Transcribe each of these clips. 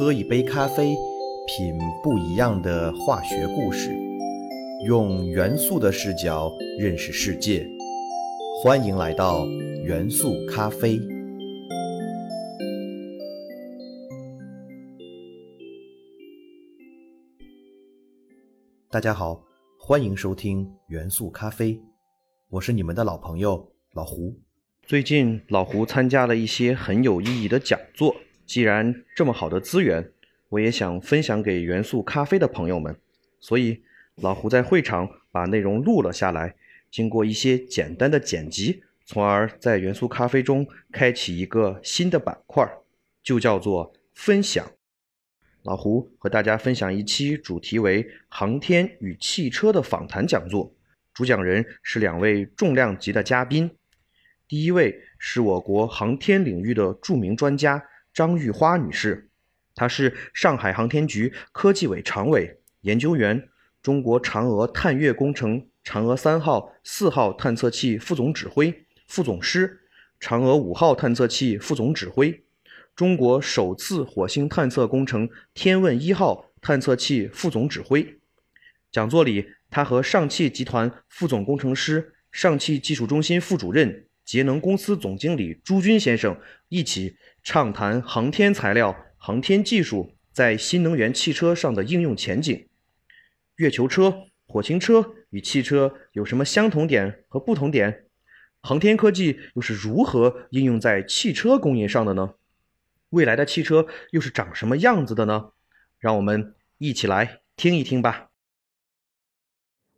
喝一杯咖啡，品不一样的化学故事，用元素的视角认识世界。欢迎来到元素咖啡。大家好，欢迎收听元素咖啡，我是你们的老朋友老胡。最近老胡参加了一些很有意义的讲座。既然这么好的资源，我也想分享给元素咖啡的朋友们，所以老胡在会场把内容录了下来，经过一些简单的剪辑，从而在元素咖啡中开启一个新的板块，就叫做分享。老胡和大家分享一期主题为航天与汽车的访谈讲座，主讲人是两位重量级的嘉宾，第一位是我国航天领域的著名专家。张玉花女士，她是上海航天局科技委常委、研究员，中国嫦娥探月工程嫦娥三号、四号探测器副总指挥、副总师，嫦娥五号探测器副总指挥，中国首次火星探测工程天问一号探测器副总指挥。讲座里，他和上汽集团副总工程师、上汽技术中心副主任。节能公司总经理朱军先生一起畅谈航天材料、航天技术在新能源汽车上的应用前景。月球车、火星车与汽车有什么相同点和不同点？航天科技又是如何应用在汽车工业上的呢？未来的汽车又是长什么样子的呢？让我们一起来听一听吧。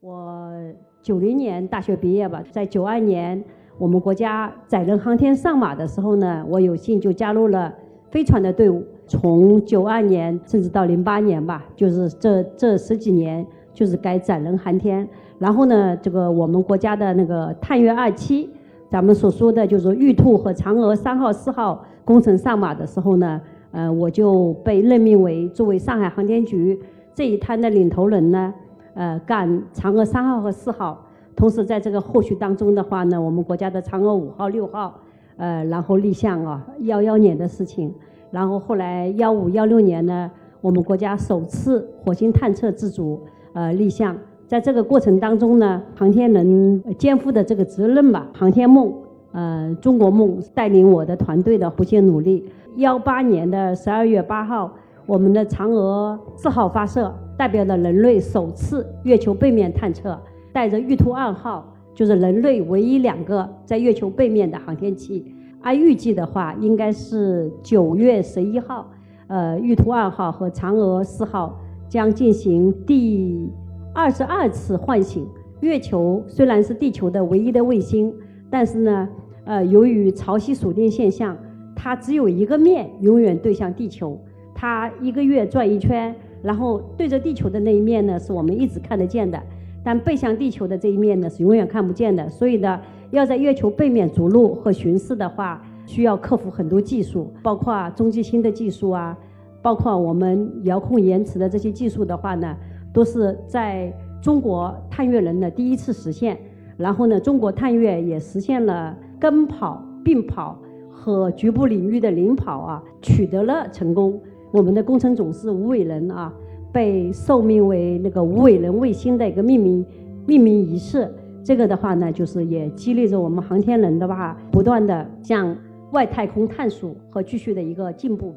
我九零年大学毕业吧，在九二年。我们国家载人航天上马的时候呢，我有幸就加入了飞船的队伍。从九二年甚至到零八年吧，就是这这十几年，就是改载人航天。然后呢，这个我们国家的那个探月二期，咱们所说的就是玉兔和嫦娥三号、四号工程上马的时候呢，呃，我就被任命为作为上海航天局这一摊的领头人呢，呃，干嫦娥三号和四号。同时，在这个后续当中的话呢，我们国家的嫦娥五号、六号，呃，然后立项啊，幺幺年的事情，然后后来幺五、幺六年呢，我们国家首次火星探测自主呃立项，在这个过程当中呢，航天人肩负的这个责任吧，航天梦，呃，中国梦，带领我的团队的不懈努力。幺八年的十二月八号，我们的嫦娥四号发射，代表了人类首次月球背面探测。带着玉兔二号，就是人类唯一两个在月球背面的航天器。按预计的话，应该是九月十一号，呃，玉兔二号和嫦娥四号将进行第二十二次唤醒。月球虽然是地球的唯一的卫星，但是呢，呃，由于潮汐锁定现象，它只有一个面永远对向地球。它一个月转一圈，然后对着地球的那一面呢，是我们一直看得见的。但背向地球的这一面呢是永远看不见的，所以呢，要在月球背面着陆和巡视的话，需要克服很多技术，包括中继星的技术啊，包括我们遥控延迟的这些技术的话呢，都是在中国探月人的第一次实现。然后呢，中国探月也实现了跟跑、并跑和局部领域的领跑啊，取得了成功。我们的工程总师吴伟仁啊。被受命为那个无尾人卫星的一个命名命名仪式，这个的话呢，就是也激励着我们航天人的话，不断的向外太空探索和继续的一个进步。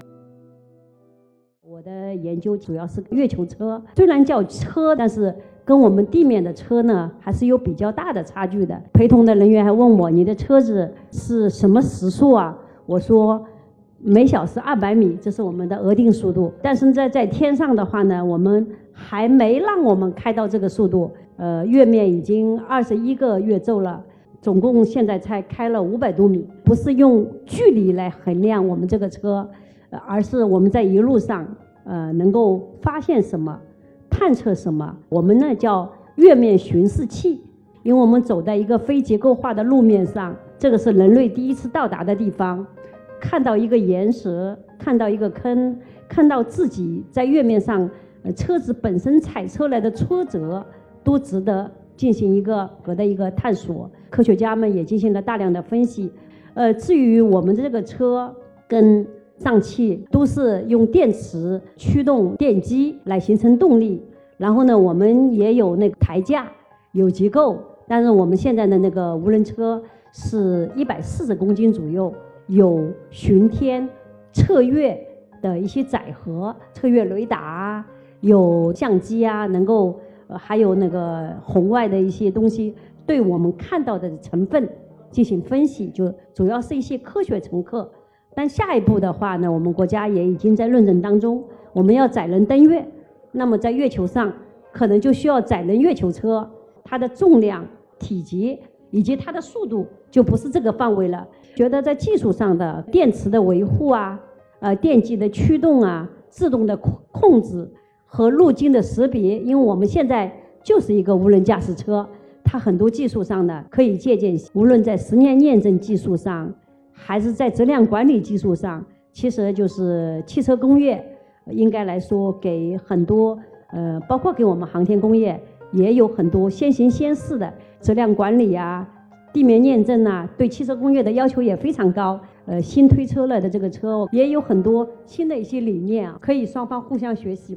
我的研究主要是月球车，虽然叫车，但是跟我们地面的车呢，还是有比较大的差距的。陪同的人员还问我，你的车子是什么时速啊？我说。每小时二百米，这是我们的额定速度。但是在在天上的话呢，我们还没让我们开到这个速度。呃，月面已经二十一个月昼了，总共现在才开了五百多米。不是用距离来衡量我们这个车，而是我们在一路上，呃，能够发现什么，探测什么。我们呢叫月面巡视器，因为我们走在一个非结构化的路面上，这个是人类第一次到达的地方。看到一个岩石，看到一个坑，看到自己在月面上，呃，车子本身踩出来的挫折，都值得进行一个格的一个探索。科学家们也进行了大量的分析。呃，至于我们这个车跟上汽都是用电池驱动电机来形成动力。然后呢，我们也有那个台架，有结构，但是我们现在的那个无人车是一百四十公斤左右，有巡天、测月的一些载荷，测月雷达，有相机啊，能够呃还有那个红外的一些东西，对我们看到的成分进行分析，就主要是一些科学乘客。但下一步的话呢，我们国家也已经在论证当中，我们要载人登月。那么在月球上，可能就需要载人月球车，它的重量、体积以及它的速度就不是这个范围了。觉得在技术上的电池的维护啊，呃，电机的驱动啊，自动的控控制和路径的识别，因为我们现在就是一个无人驾驶车，它很多技术上的可以借鉴，无论在实验验证技术上，还是在质量管理技术上，其实就是汽车工业。应该来说，给很多呃，包括给我们航天工业，也有很多先行先试的质量管理啊、地面验证啊，对汽车工业的要求也非常高。呃，新推出来的这个车也有很多新的一些理念啊，可以双方互相学习。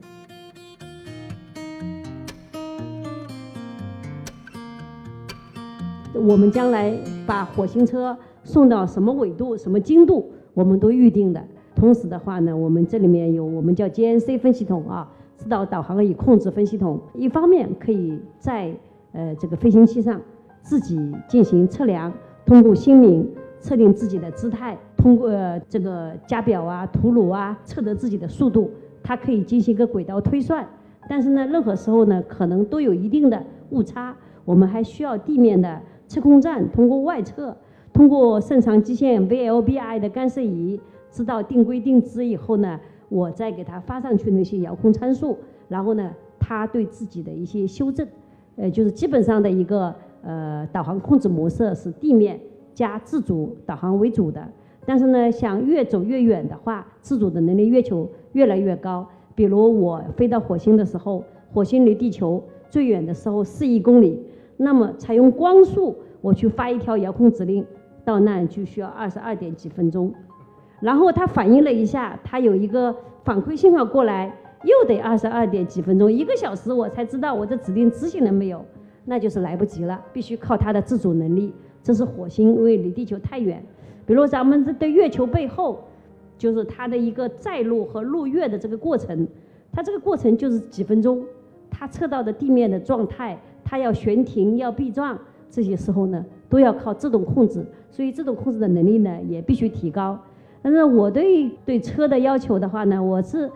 我们将来把火星车送到什么纬度、什么精度，我们都预定的。同时的话呢，我们这里面有我们叫 GNC 分系统啊，指导导航与控制分系统。一方面可以在呃这个飞行器上自己进行测量，通过星名测定自己的姿态，通过这个加表啊、图鲁啊测得自己的速度，它可以进行一个轨道推算。但是呢，任何时候呢，可能都有一定的误差，我们还需要地面的测控站通过外测，通过肾上基线 VLBI 的干涉仪。知道定规定值以后呢，我再给它发上去那些遥控参数，然后呢，它对自己的一些修正，呃，就是基本上的一个呃导航控制模式是地面加自主导航为主的。但是呢，想越走越远的话，自主的能力越求越来越高。比如我飞到火星的时候，火星离地球最远的时候四亿公里，那么采用光速我去发一条遥控指令，到那就需要二十二点几分钟。然后它反应了一下，它有一个反馈信号过来，又得二十二点几分钟，一个小时我才知道我的指令执行了没有，那就是来不及了，必须靠它的自主能力。这是火星，因为离地球太远。比如咱们的月球背后，就是它的一个载入和入月的这个过程，它这个过程就是几分钟，它测到的地面的状态，它要悬停要避撞，这些时候呢都要靠自动控制，所以自动控制的能力呢也必须提高。但是我对对车的要求的话呢，我是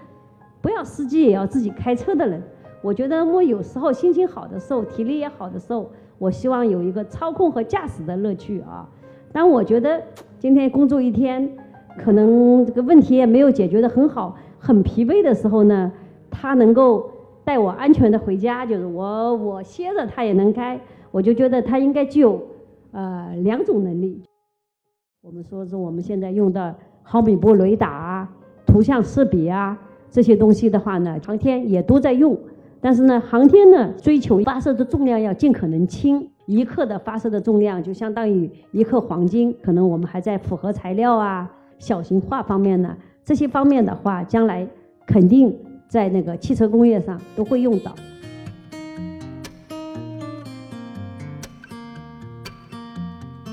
不要司机也要自己开车的人。我觉得我有时候心情好的时候，体力也好的时候，我希望有一个操控和驾驶的乐趣啊。但我觉得今天工作一天，可能这个问题也没有解决的很好，很疲惫的时候呢，他能够带我安全的回家，就是我我歇着他也能开，我就觉得他应该具有呃两种能力。我们说是我们现在用的。毫米波雷达，图像识别啊，这些东西的话呢，航天也都在用。但是呢，航天呢追求发射的重量要尽可能轻，一克的发射的重量就相当于一克黄金。可能我们还在复合材料啊、小型化方面呢，这些方面的话，将来肯定在那个汽车工业上都会用到。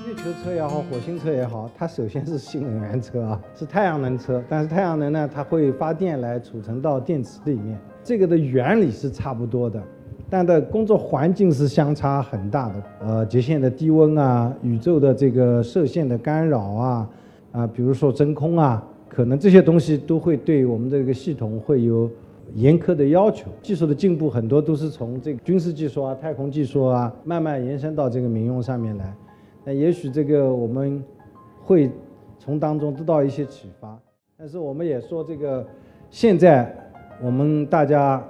月球车也好，火星车也好，它首先是新能源车啊，是太阳能车。但是太阳能呢，它会发电来储存到电池里面，这个的原理是差不多的，但的工作环境是相差很大的。呃，极限的低温啊，宇宙的这个射线的干扰啊，啊，比如说真空啊，可能这些东西都会对我们这个系统会有严苛的要求。技术的进步很多都是从这个军事技术啊、太空技术啊，慢慢延伸到这个民用上面来。那也许这个我们会从当中得到一些启发，但是我们也说这个现在我们大家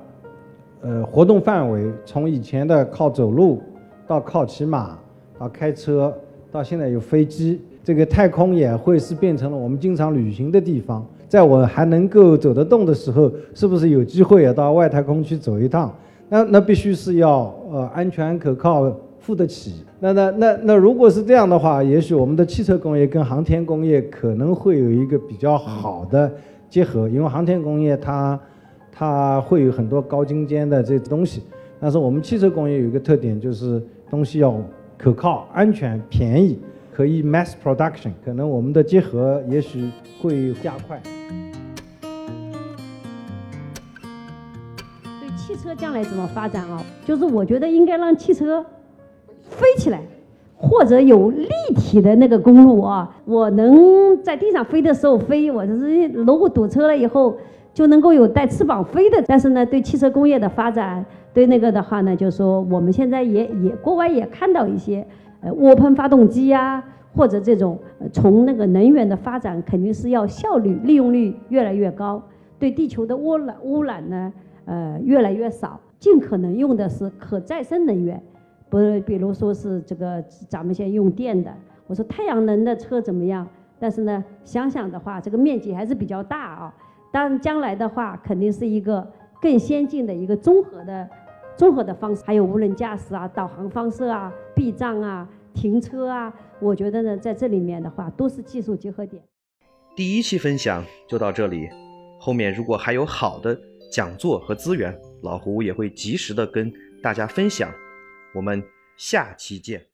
呃活动范围从以前的靠走路到靠骑马到开车到现在有飞机，这个太空也会是变成了我们经常旅行的地方。在我还能够走得动的时候，是不是有机会也到外太空去走一趟？那那必须是要呃安全可靠。付得起。那那那那如果是这样的话，也许我们的汽车工业跟航天工业可能会有一个比较好的结合，因为航天工业它它会有很多高精尖的这东西，但是我们汽车工业有一个特点就是东西要可靠、安全、便宜，可以 mass production，可能我们的结合也许会加快。对汽车将来怎么发展啊？就是我觉得应该让汽车飞起来，或者有立体的那个公路啊，我能在地上飞的时候飞，我就是如果堵车了以后就能够有带翅膀飞的。但是呢，对汽车工业的发展，对那个的话呢，就是说我们现在也也国外也看到一些呃涡喷发动机呀、或者这种从那个能源的发展，肯定是要效率利用率越来越高，对地球的污染污染呢。呃，越来越少，尽可能用的是可再生能源，不是，比如说是这个咱们现在用电的。我说太阳能的车怎么样？但是呢，想想的话，这个面积还是比较大啊。但将来的话，肯定是一个更先进的一个综合的综合的方式，还有无人驾驶啊、导航方式啊、避障啊、停车啊。我觉得呢，在这里面的话，都是技术结合点。第一期分享就到这里，后面如果还有好的。讲座和资源，老胡也会及时的跟大家分享。我们下期见。